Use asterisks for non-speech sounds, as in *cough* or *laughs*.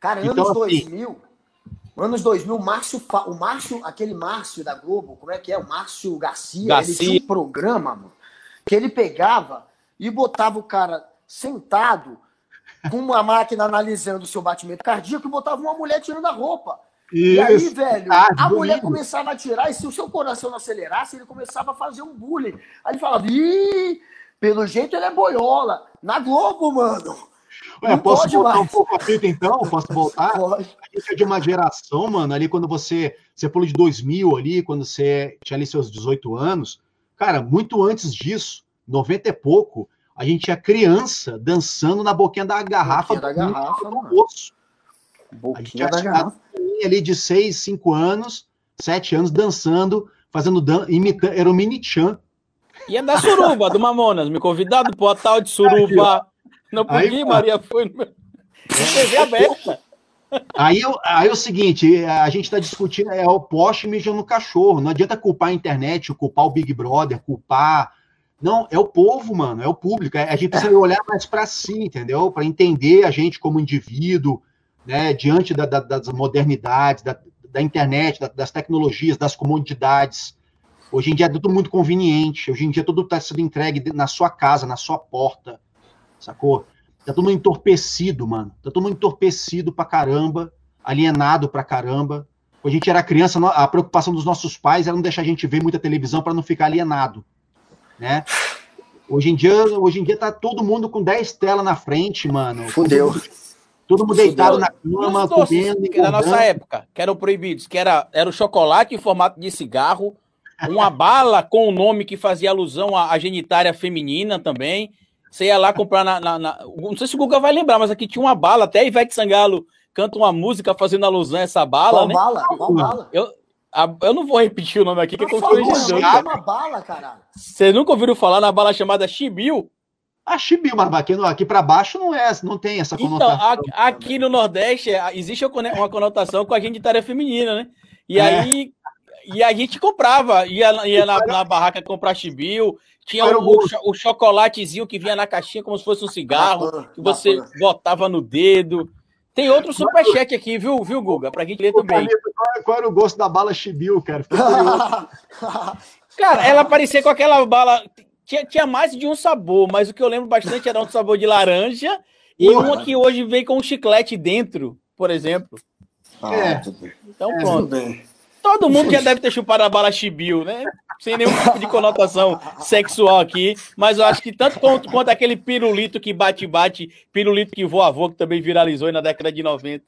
Cara, anos então, 2000, assim... anos 2000, o Márcio, o Márcio, aquele Márcio da Globo, como é que é? O Márcio Garcia, Garcia. ele tinha um programa, mano, que ele pegava e botava o cara sentado com uma máquina analisando o seu batimento cardíaco e botava uma mulher tirando a roupa. Isso. E aí, velho, ah, a mulher começava a tirar, e se o seu coração não acelerasse, ele começava a fazer um bullying. Aí ele falava, ih, pelo jeito ele é boiola. Na Globo, mano. Ué, posso voltar mais. um pouco a fita então? Posso voltar? Pode. Isso é de uma geração, mano, ali quando você. Você falou de 2000 ali, quando você tinha ali seus 18 anos. Cara, muito antes disso, 90 e pouco, a gente tinha criança dançando na boquinha da garrafa. Boquinha da garrafa, mano. Poço. Boquinha da garrafa. Ali de 6, 5 anos, 7 anos, dançando, fazendo dan imitando. Era o mini chan. Ia da suruba do Mamonas, me convidado pro tal de suruba. Não podia, Maria foi no meu... TV aberta. Aí, aí é o seguinte, a gente está discutindo é o poste mijando no cachorro. Não adianta culpar a internet, culpar o Big Brother, culpar. Não, é o povo, mano, é o público. A gente precisa olhar mais para si, entendeu? Para entender a gente como indivíduo, né, diante da, da, das modernidades, da, da internet, das tecnologias, das comodidades. Hoje em dia é tudo muito conveniente. Hoje em dia tudo está sendo entregue na sua casa, na sua porta, sacou? Tá todo mundo entorpecido, mano. Tá todo mundo entorpecido pra caramba, alienado pra caramba. Quando a gente era criança, a preocupação dos nossos pais era não deixar a gente ver muita televisão para não ficar alienado, né? Hoje em dia, hoje em dia tá todo mundo com 10 telas na frente, mano. Fudeu. Todo mundo deitado na cama, comendo. Que na nossa época, que eram proibidos, que era, era o chocolate em formato de cigarro, uma bala com o nome que fazia alusão à, à genitária feminina também. Você ia lá comprar na, na, na, Não sei se o Guga vai lembrar, mas aqui tinha uma bala, até Ivete Sangalo canta uma música fazendo alusão a essa bala. Qual né? bala? Qual bala? Eu, a, eu não vou repetir o nome aqui, que é constrangedor. É uma bala, caralho. Você nunca ouviu falar na bala chamada Chibiu? A Chibiu, mas aqui, aqui para baixo não é, não tem essa então, conotação. Então, aqui no Nordeste é, existe uma conotação com a genitária feminina, né? E é. aí e a gente comprava, ia, ia na, na barraca comprar chibiu, tinha o, o, o, chocolatezinho que vinha na caixinha como se fosse um cigarro, que você botava no dedo. Tem outro superchat aqui, viu, viu, Guga? Pra gente ler também. Qual era o gosto da bala chibiu, cara? *laughs* cara, ela parecia com aquela bala. Tinha, tinha mais de um sabor, mas o que eu lembro bastante era um sabor de laranja e uma que hoje vem com um chiclete dentro, por exemplo. Ah, é. Então, pronto. Todo mundo já deve ter chupado a bala chibiu, né? Sem nenhum tipo de conotação sexual aqui. Mas eu acho que tanto quanto, quanto aquele pirulito que bate-bate, pirulito que voa-voa, que também viralizou na década de 90.